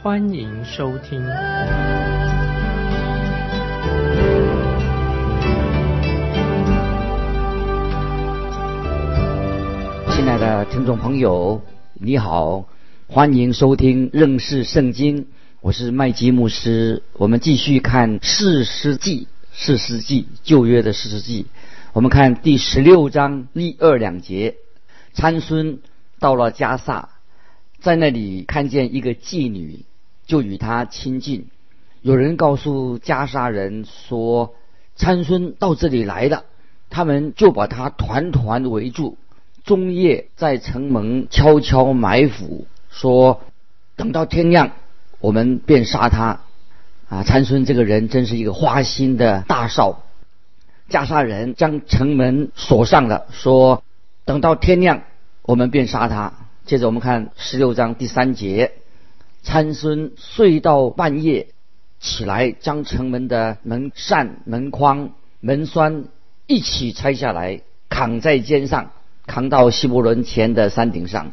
欢迎收听。亲爱的听众朋友，你好，欢迎收听认识圣经，我是麦基牧师。我们继续看四世纪，四世纪旧约的四世纪。我们看第十六章一二两节，参孙到了加萨，在那里看见一个妓女，就与他亲近。有人告诉加沙人说，参孙到这里来了，他们就把他团团围住。中夜在城门悄悄埋伏，说等到天亮，我们便杀他。啊，参孙这个人真是一个花心的大少。加沙人将城门锁上了，说等到天亮，我们便杀他。接着我们看十六章第三节，参孙睡到半夜，起来将城门的门扇、门框、门栓一起拆下来，扛在肩上。扛到希伯伦前的山顶上，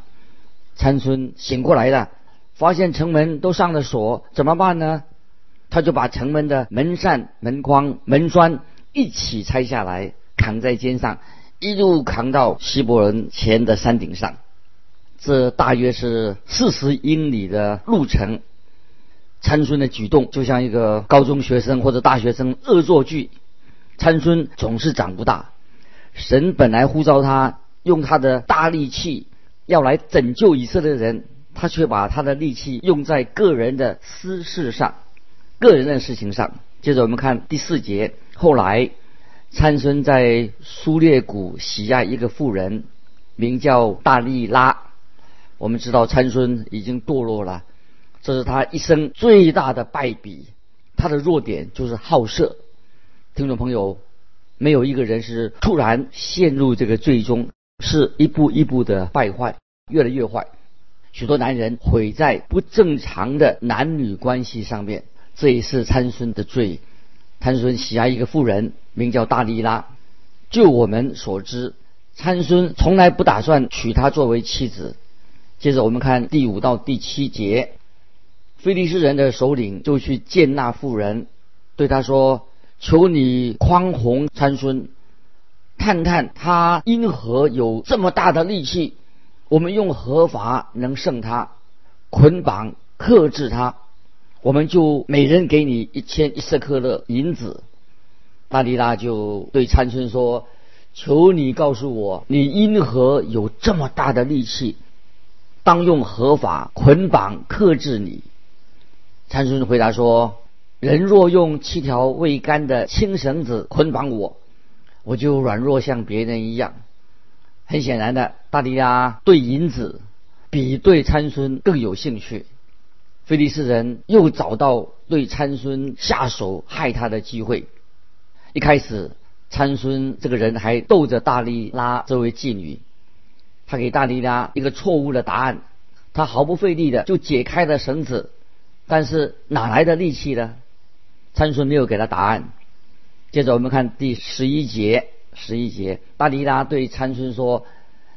参孙醒过来了，发现城门都上了锁，怎么办呢？他就把城门的门扇、门框、门栓一起拆下来，扛在肩上，一路扛到希伯伦前的山顶上。这大约是四十英里的路程。参孙的举动就像一个高中学生或者大学生恶作剧。参孙总是长不大，神本来呼召他。用他的大力气要来拯救以色列人，他却把他的力气用在个人的私事上、个人的事情上。接着我们看第四节，后来参孙在苏列谷喜爱一个妇人，名叫大利拉。我们知道参孙已经堕落了，这是他一生最大的败笔。他的弱点就是好色。听众朋友，没有一个人是突然陷入这个最终。是一步一步的败坏，越来越坏。许多男人毁在不正常的男女关系上面，这也是参孙的罪。参孙喜爱一个妇人，名叫大利拉。就我们所知，参孙从来不打算娶她作为妻子。接着我们看第五到第七节，菲利斯人的首领就去见那妇人，对他说：“求你宽宏参孙。”探探他因何有这么大的力气？我们用合法能胜他，捆绑克制他，我们就每人给你一千一色克勒银子。大利拉就对参孙说：“求你告诉我，你因何有这么大的力气？当用合法捆绑克制你。”参孙回答说：“人若用七条未干的青绳子捆绑我。”我就软弱像别人一样。很显然的，大利亚对银子比对参孙更有兴趣。菲利斯人又找到对参孙下手害他的机会。一开始，参孙这个人还逗着大利拉这位妓女，他给大利拉一个错误的答案，他毫不费力的就解开了绳子，但是哪来的力气呢？参孙没有给他答案。接着我们看第十一节，十一节，大利拉对参孙说：“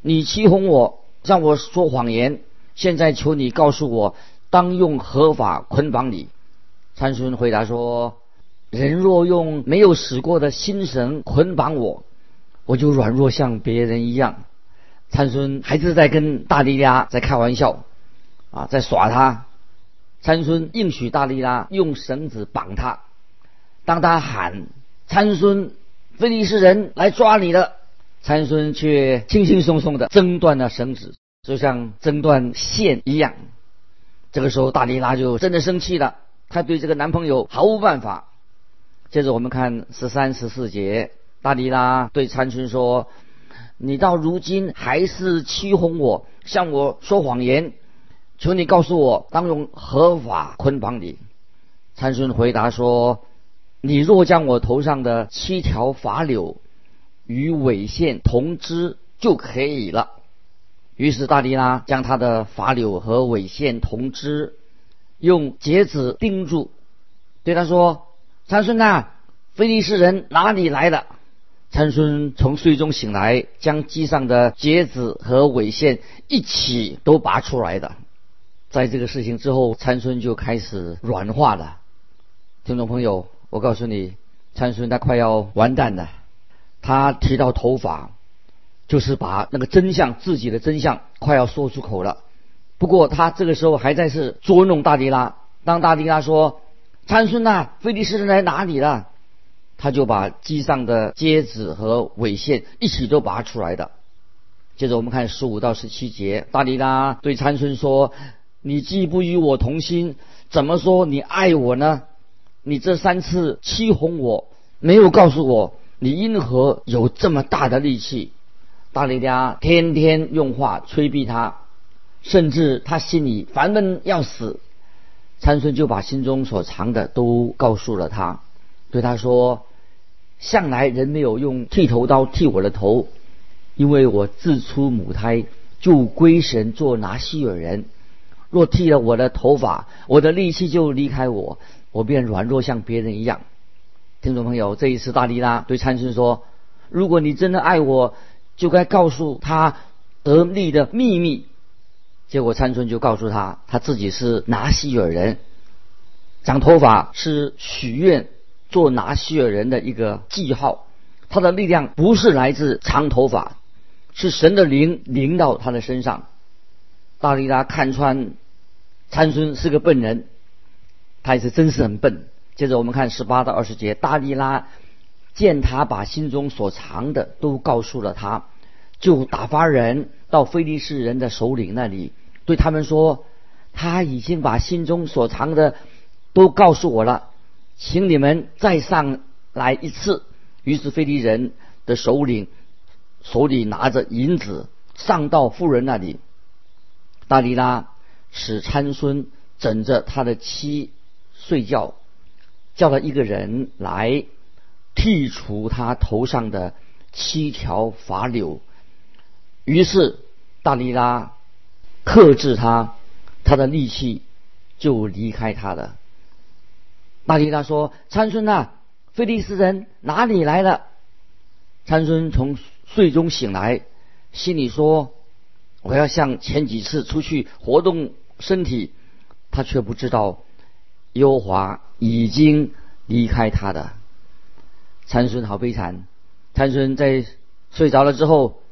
你欺哄我，让我说谎言。现在求你告诉我，当用合法捆绑你。”参孙回答说：“人若用没有使过的新绳捆绑我，我就软弱像别人一样。”参孙还是在跟大利拉在开玩笑，啊，在耍他。参孙应许大利拉用绳子绑他，当他喊。参孙，非利士人来抓你了。参孙却轻轻松松的挣断了绳子，就像挣断线一样。这个时候，大利拉就真的生气了，他对这个男朋友毫无办法。接着我们看十三、十四节，大利拉对参孙说：“你到如今还是欺哄我，向我说谎言。求你告诉我，当用合法捆绑你。”参孙回答说：“你若将我头上的七条发柳与尾线同支就可以了。”于是大利拉将他的发柳和尾线同枝用结子钉住，对他说：“参孙呐，非利士人哪里来的？”参孙从睡中醒来，将机上的结子和尾线一起都拔出来的。在这个事情之后，参孙就开始软化了。听众朋友，我告诉你，参孙他快要完蛋了。他提到头发，就是把那个真相，自己的真相快要说出口了。不过他这个时候还在是捉弄大迪拉。当大迪拉说：“参孙呐，菲利斯人来哪里了？”他就把机上的接子和尾线一起都拔出来的。接着我们看十五到十七节，大力拉对参孙说：“你既不与我同心，怎么说你爱我呢？你这三次欺哄我，没有告诉我你因何有这么大的力气。”大力拉天天用话催逼他，甚至他心里烦闷要死。参孙就把心中所藏的都告诉了他，对他说。向来人没有用剃头刀剃我的头，因为我自出母胎就归神做拿西尔人。若剃了我的头发，我的力气就离开我，我便软弱像别人一样。听众朋友，这一次大力拉对参孙说：“如果你真的爱我，就该告诉他得利的秘密。”结果参孙就告诉他，他自己是拿西尔人，长头发是许愿。做拿西尔人的一个记号，他的力量不是来自长头发，是神的灵临到他的身上。大利拉看穿参孙是个笨人，他也是真是很笨。接着我们看十八到二十节，大利拉见他把心中所藏的都告诉了他，就打发人到非利士人的首领那里，对他们说：“他已经把心中所藏的都告诉我了。”请你们再上来一次。于是菲利人的首领手里拿着银子上到妇人那里。大利拉使参孙枕着他的妻睡觉，叫了一个人来剔除他头上的七条发柳。于是大利拉克制他，他的力气就离开他了。大利拉说：“参孙呐，菲利斯人哪里来了？”参孙从睡中醒来，心里说：“我要像前几次出去活动身体。”他却不知道，优华已经离开他的。参孙好悲惨。参孙在睡着了之后，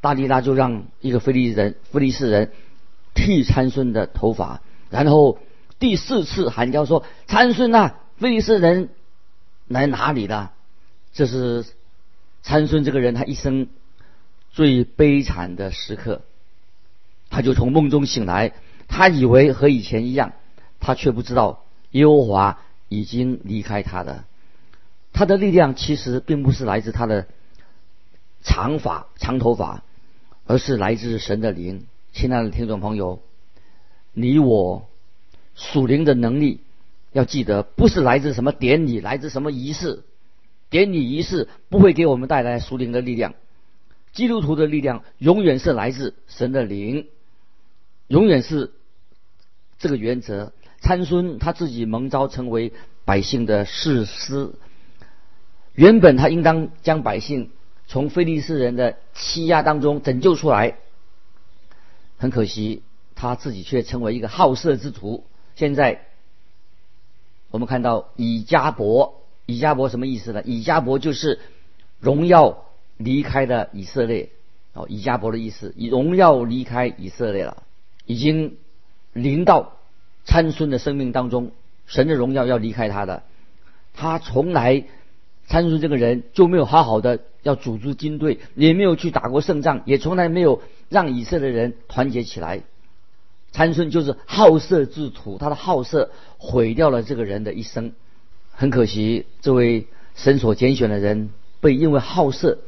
大利拉就让一个菲利人、菲利士人剃参孙的头发，然后第四次喊叫说：“参孙呐！”菲利士人来哪里了？这是参孙这个人他一生最悲惨的时刻。他就从梦中醒来，他以为和以前一样，他却不知道耶和华已经离开他的。他的力量其实并不是来自他的长发、长头发，而是来自神的灵。亲爱的听众朋友，你我属灵的能力。要记得，不是来自什么典礼，来自什么仪式。典礼仪式不会给我们带来属灵的力量。基督徒的力量永远是来自神的灵，永远是这个原则。参孙他自己蒙召成为百姓的士师，原本他应当将百姓从非利士人的欺压当中拯救出来，很可惜他自己却成为一个好色之徒。现在。我们看到以加伯，以加伯什么意思呢？以加伯就是荣耀离开的以色列。哦，以加伯的意思，以荣耀离开以色列了，已经临到参孙的生命当中，神的荣耀要离开他的。他从来参孙这个人就没有好好的要组织军队，也没有去打过胜仗，也从来没有让以色列人团结起来。参孙就是好色之徒，他的好色毁掉了这个人的一生。很可惜，这位神所拣选的人被因为好色，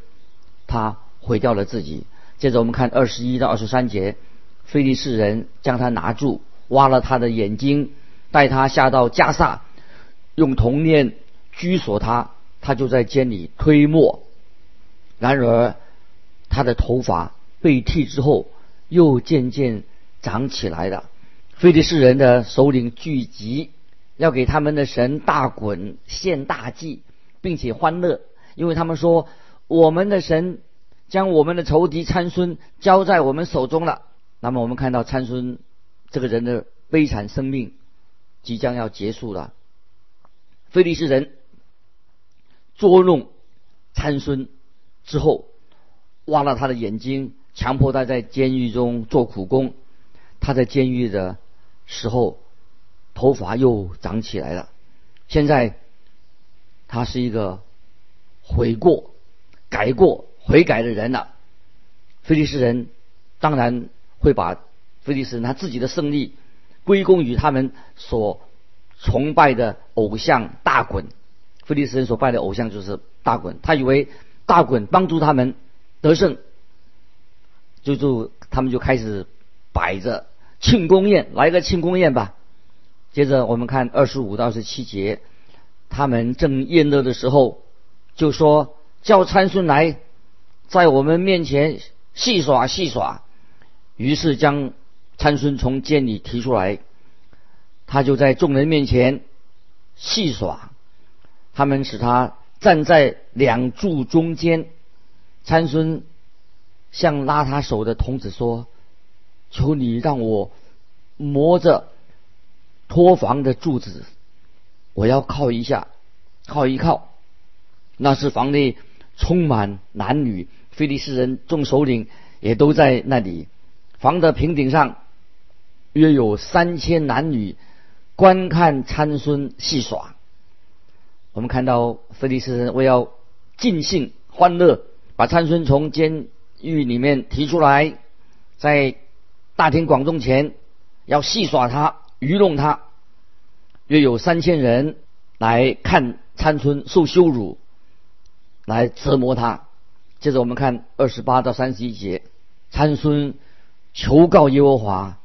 他毁掉了自己。接着我们看二十一到二十三节，非利士人将他拿住，挖了他的眼睛，带他下到加萨，用铜链拘锁他，他就在监里推磨。然而，他的头发被剃之后，又渐渐长起来了。非利士人的首领聚集，要给他们的神大滚献大祭，并且欢乐，因为他们说我们的神将我们的仇敌参孙交在我们手中了。那么，我们看到参孙这个人的悲惨生命即将要结束了。菲利士人捉弄参孙之后，挖了他的眼睛，强迫他在监狱中做苦工。他在监狱的。时候，头发又长起来了。现在，他是一个悔过、改过、悔改的人了。菲利斯人当然会把菲利斯人他自己的胜利归功于他们所崇拜的偶像大滚。菲利斯人所拜的偶像就是大滚，他以为大滚帮助他们得胜，就就他们就开始摆着。庆功宴，来个庆功宴吧。接着我们看二十五到二十七节，他们正宴乐的时候，就说叫参孙来，在我们面前戏耍戏耍。于是将参孙从监里提出来，他就在众人面前戏耍。他们使他站在两柱中间，参孙向拉他手的童子说。求你让我摸着托房的柱子，我要靠一下，靠一靠。那是房内充满男女，菲利斯人众首领也都在那里。房的平顶上约有三千男女观看参孙戏耍。我们看到菲利斯人为要尽兴欢乐，把参孙从监狱里面提出来，在。大庭广众前要戏耍他、愚弄他，约有三千人来看参孙受羞辱，来折磨他。接着我们看二十八到三十一节，参孙求告耶和华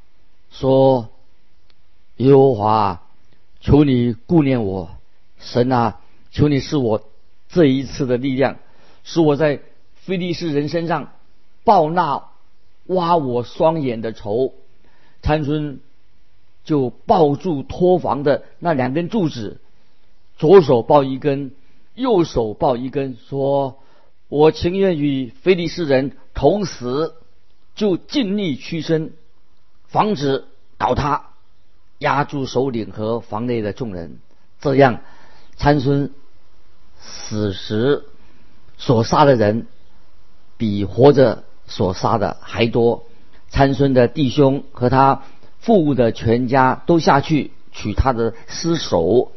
说：“耶和华，求你顾念我，神啊，求你是我这一次的力量，使我在非利士人身上报纳。”挖我双眼的仇，参孙就抱住托房的那两根柱子，左手抱一根，右手抱一根，说：“我情愿与非利士人同死，就尽力屈身，防止倒塌，压住首领和房内的众人。这样，参孙死时所杀的人，比活着。”所杀的还多，参孙的弟兄和他父的全家都下去取他的尸首，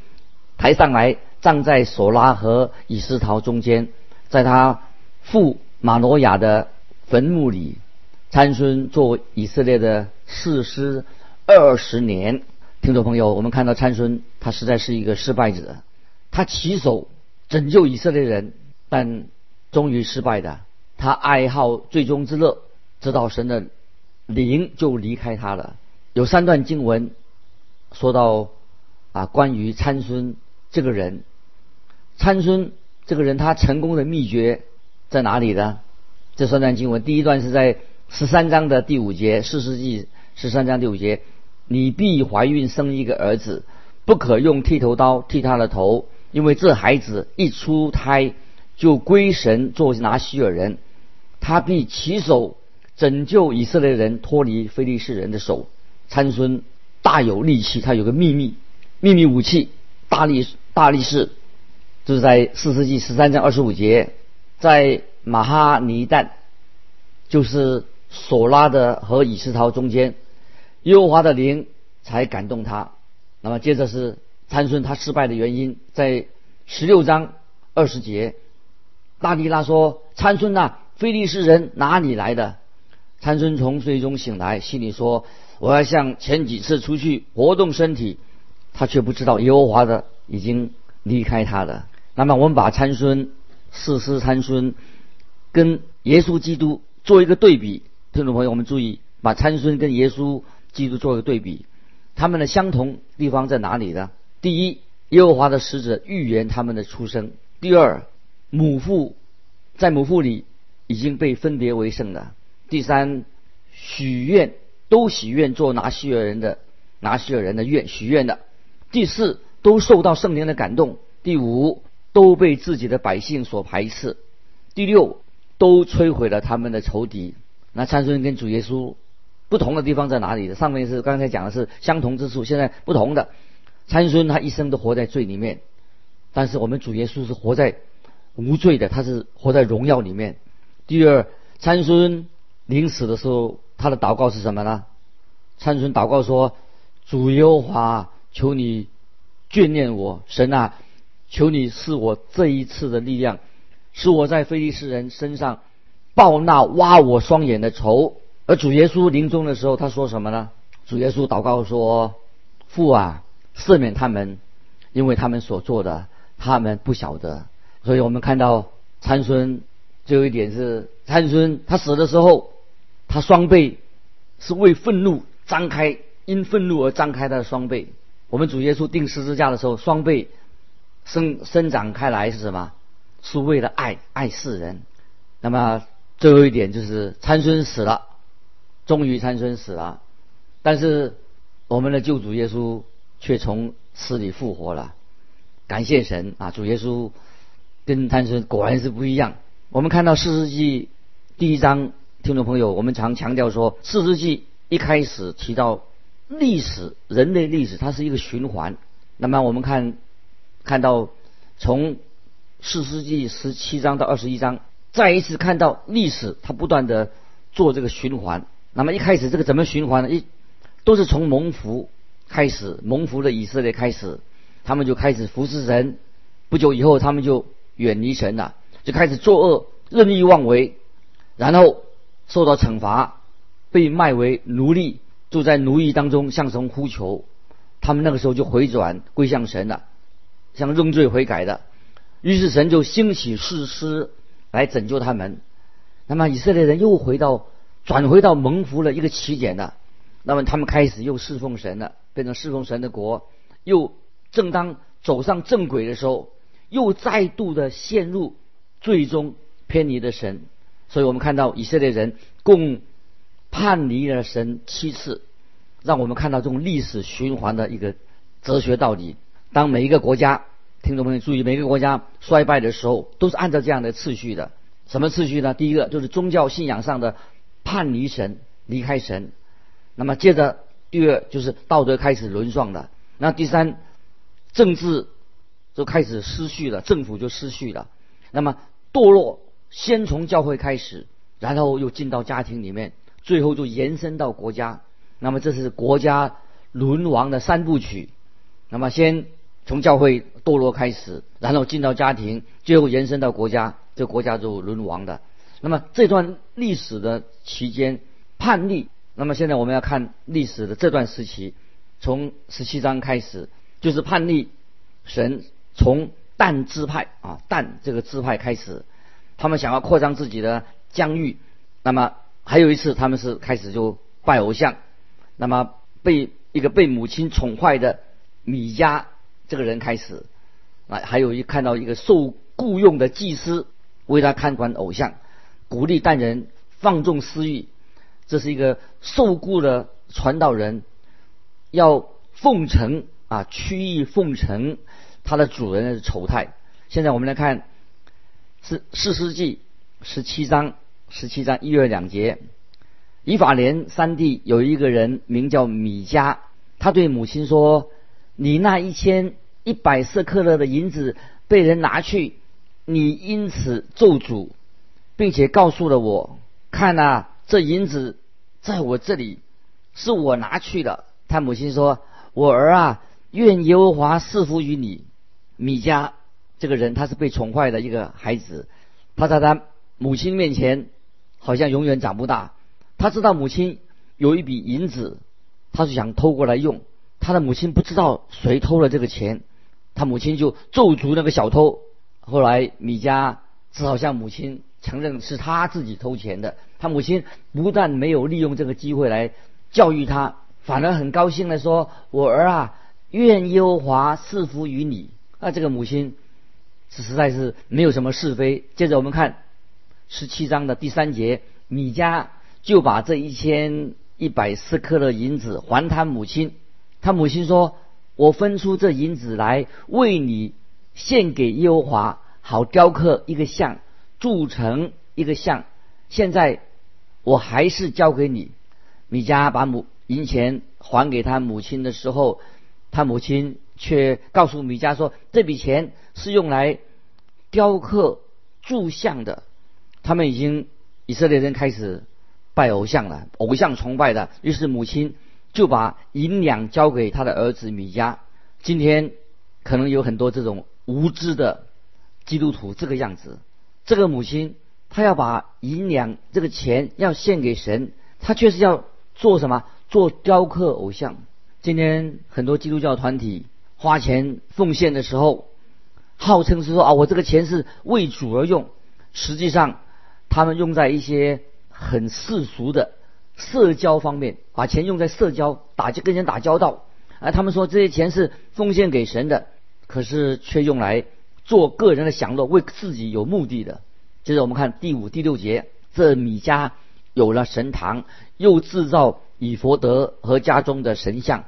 抬上来葬在索拉和以斯陶中间，在他父马诺亚的坟墓里。参孙做以色列的士师二十年。听众朋友，我们看到参孙他实在是一个失败者，他起手拯救以色列人，但终于失败的。他爱好最终之乐，直到神的灵就离开他了。有三段经文说到啊，关于参孙这个人，参孙这个人他成功的秘诀在哪里呢？这三段经文，第一段是在十三章的第五节，四世纪十三章第五节，你必怀孕生一个儿子，不可用剃头刀剃他的头，因为这孩子一出胎就归神做拿西尔人。他必起手拯救以色列人脱离非利士人的手。参孙大有力气，他有个秘密秘密武器大力大力士，就是在四世纪十三章二十五节，在马哈尼旦，就是索拉的和以斯陶中间，耶和华的灵才感动他。那么接着是参孙他失败的原因，在十六章二十节，大利拉说：“参孙呐。”菲利士人哪里来的？参孙从睡中醒来，心里说：“我要像前几次出去活动身体。”他却不知道耶和华的已经离开他了。那么，我们把参孙、四师参孙跟耶稣基督做一个对比。听众朋友，我们注意，把参孙跟耶稣基督做个对比，他们的相同地方在哪里呢？第一，耶和华的使者预言他们的出生。第二，母父在母腹里已经被分别为圣了。第三，许愿都许愿做拿西尔人的拿西尔人的愿许愿的。第四，都受到圣灵的感动。第五，都被自己的百姓所排斥。第六，都摧毁了他们的仇敌。那参孙跟主耶稣不同的地方在哪里？上面是刚才讲的是相同之处，现在不同的。参孙他一生都活在罪里面，但是我们主耶稣是活在无罪的，他是活在荣耀里面。第二，参孙临死的时候，他的祷告是什么呢？参孙祷告说：“主耶和华，求你眷念我，神啊，求你赐我这一次的力量，使我在非利士人身上报那挖我双眼的仇。”而主耶稣临终的时候，他说什么呢？主耶稣祷告说：“父啊。”赦免他们，因为他们所做的，他们不晓得。所以我们看到参孙，最后一点是参孙他死的时候，他双臂是为愤怒张开，因愤怒而张开他的双臂。我们主耶稣钉十字架的时候，双臂生生长开来是什么？是为了爱爱世人。那么最后一点就是参孙死了，终于参孙死了，但是我们的救主耶稣。却从死里复活了，感谢神啊！主耶稣跟参孙果然是不一样。我们看到四世纪第一章，听众朋友，我们常强调说，四世纪一开始提到历史，人类历史它是一个循环。那么我们看看到从四世纪十七章到二十一章，再一次看到历史它不断的做这个循环。那么一开始这个怎么循环呢？一都是从蒙福。开始蒙福的以色列开始，他们就开始服侍神。不久以后，他们就远离神了，就开始作恶、任意妄为，然后受到惩罚，被卖为奴隶，住在奴役当中，向神呼求。他们那个时候就回转归向神了，像认罪悔改的。于是神就兴起士师来拯救他们。那么以色列人又回到转回到蒙福的一个起点了。那么他们开始又侍奉神了。变成侍奉神的国，又正当走上正轨的时候，又再度的陷入最终偏离的神。所以我们看到以色列人共叛离了神七次，让我们看到这种历史循环的一个哲学道理。当每一个国家，听众朋友注意，每个国家衰败的时候，都是按照这样的次序的。什么次序呢？第一个就是宗教信仰上的叛离神，离开神。那么接着。第二就是道德开始沦丧了，那第三，政治就开始失序了，政府就失序了。那么堕落先从教会开始，然后又进到家庭里面，最后就延伸到国家。那么这是国家沦亡的三部曲。那么先从教会堕落开始，然后进到家庭，最后延伸到国家，这国家就沦亡的。那么这段历史的期间，叛逆。那么现在我们要看历史的这段时期，从十七章开始，就是叛逆神，从但支派啊，但这个支派开始，他们想要扩张自己的疆域。那么还有一次，他们是开始就拜偶像。那么被一个被母亲宠坏的米迦这个人开始啊，还有一看到一个受雇佣的祭司为他看管偶像，鼓励但人放纵私欲。这是一个受雇的传道人，要奉承啊，曲意奉承他的主人的丑态。现在我们来看是四世纪十七章十七章一月两节，以法莲三地有一个人名叫米迦，他对母亲说：“你那一千一百色克勒的银子被人拿去，你因此咒诅，并且告诉了我，看啊。”这银子在我这里，是我拿去的。他母亲说：“我儿啊，愿耶和华赐福于你。”米迦这个人，他是被宠坏的一个孩子，他在他母亲面前好像永远长不大。他知道母亲有一笔银子，他是想偷过来用。他的母亲不知道谁偷了这个钱，他母亲就咒诅那个小偷。后来米迦只好向母亲。承认是他自己偷钱的，他母亲不但没有利用这个机会来教育他，反而很高兴的说：“我儿啊，愿耶和华赐福于你。那这个母亲是实在是没有什么是非。接着我们看十七章的第三节，米迦就把这一千一百四克的银子还他母亲。他母亲说：“我分出这银子来为你献给耶和华，好雕刻一个像，铸成一个像。现在我还是交给你。”米迦把母银钱还给他母亲的时候，他母亲却告诉米迦说：“这笔钱是用来雕刻铸像的。”他们已经以色列人开始拜偶像了，偶像崇拜的。于是母亲就把银两交给他的儿子米迦。今天可能有很多这种无知的基督徒这个样子。这个母亲她要把银两这个钱要献给神，她却是要。做什么？做雕刻偶像。今天很多基督教团体花钱奉献的时候，号称是说啊，我这个钱是为主而用。实际上，他们用在一些很世俗的社交方面，把钱用在社交打跟人打交道。而他们说这些钱是奉献给神的，可是却用来做个人的享乐，为自己有目的的。接着我们看第五、第六节，这米迦。有了神堂，又制造以佛德和家中的神像，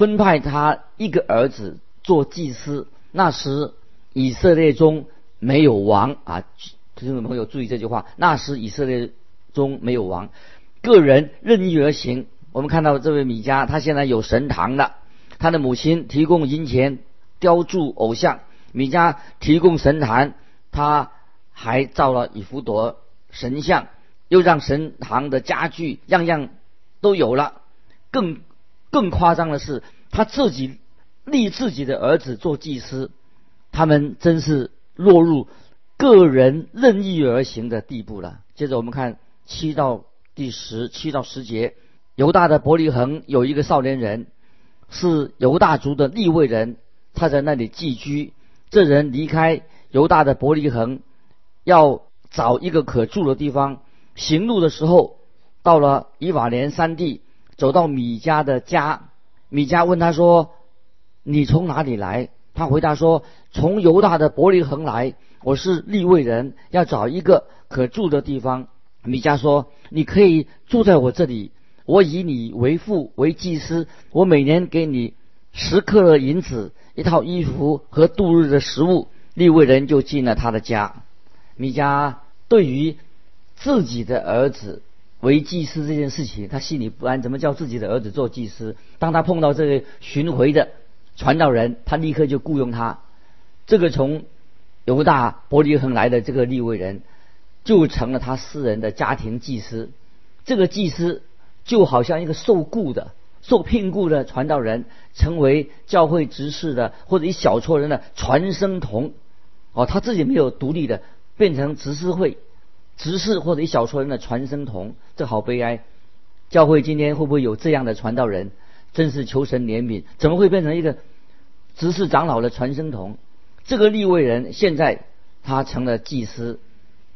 分派他一个儿子做祭司。那时以色列中没有王啊，听众朋友注意这句话。那时以色列中没有王，个人任意而行。我们看到这位米迦，他现在有神堂了。他的母亲提供银钱雕铸偶像，米迦提供神坛，他还造了以弗德神像。又让神堂的家具样样都有了，更更夸张的是，他自己立自己的儿子做祭司，他们真是落入个人任意而行的地步了。接着我们看七到第十七到十节，犹大的伯利恒有一个少年人，是犹大族的立位人，他在那里寄居。这人离开犹大的伯利恒，要找一个可住的地方。行路的时候，到了以法莲山地，走到米迦的家。米迦问他说：“你从哪里来？”他回答说：“从犹大的伯利恒来。我是利未人，要找一个可住的地方。”米迦说：“你可以住在我这里，我以你为父为祭司，我每年给你十克的银子、一套衣服和度日的食物。”利未人就进了他的家。米迦对于。自己的儿子为祭司这件事情，他心里不安。怎么叫自己的儿子做祭司？当他碰到这个巡回的传道人，他立刻就雇佣他。这个从犹大伯利恒来的这个利未人，就成了他私人的家庭祭司。这个祭司就好像一个受雇的、受聘雇的传道人，成为教会执事的或者一小撮人的传声筒。哦，他自己没有独立的，变成执事会。执事或者一小撮人的传声筒，这好悲哀。教会今天会不会有这样的传道人？真是求神怜悯，怎么会变成一个执事长老的传声筒？这个立位人现在他成了祭司，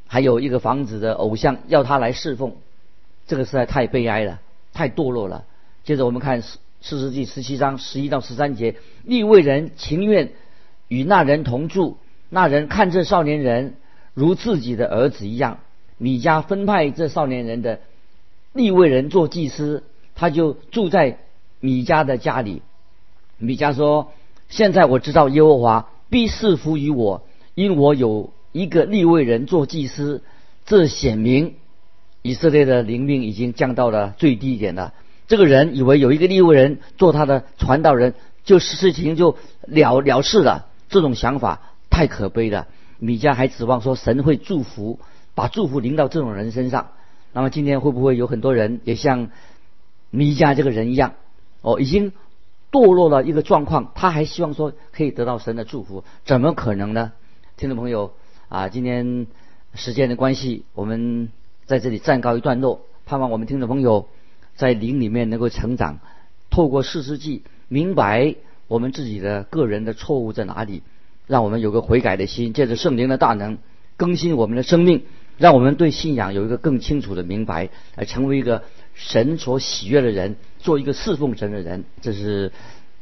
还有一个房子的偶像要他来侍奉，这个实在太悲哀了，太堕落了。接着我们看四四世纪十七章十一到十三节，立位人情愿与那人同住，那人看这少年人如自己的儿子一样。米迦分派这少年人的立位人做祭司，他就住在米迦的家里。米迦说：“现在我知道耶和华必赐福于我，因我有一个立位人做祭司。这显明以色列的灵命已经降到了最低点了。这个人以为有一个立位人做他的传道人，就事情就了了事了。这种想法太可悲了。米迦还指望说神会祝福。”把祝福临到这种人身上，那么今天会不会有很多人也像弥迦这个人一样，哦，已经堕落了一个状况，他还希望说可以得到神的祝福，怎么可能呢？听众朋友啊，今天时间的关系，我们在这里暂告一段落，盼望我们听众朋友在灵里面能够成长，透过四世纪明白我们自己的个人的错误在哪里，让我们有个悔改的心，借着圣灵的大能更新我们的生命。让我们对信仰有一个更清楚的明白，来成为一个神所喜悦的人，做一个侍奉神的人。这是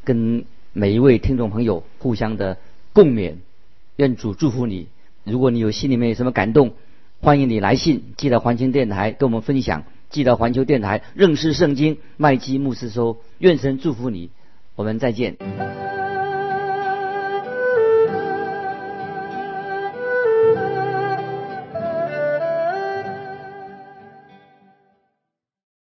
跟每一位听众朋友互相的共勉，愿主祝福你。如果你有心里面有什么感动，欢迎你来信寄到环球电台跟我们分享，寄到环球电台认识圣经麦基牧师说，愿神祝福你，我们再见。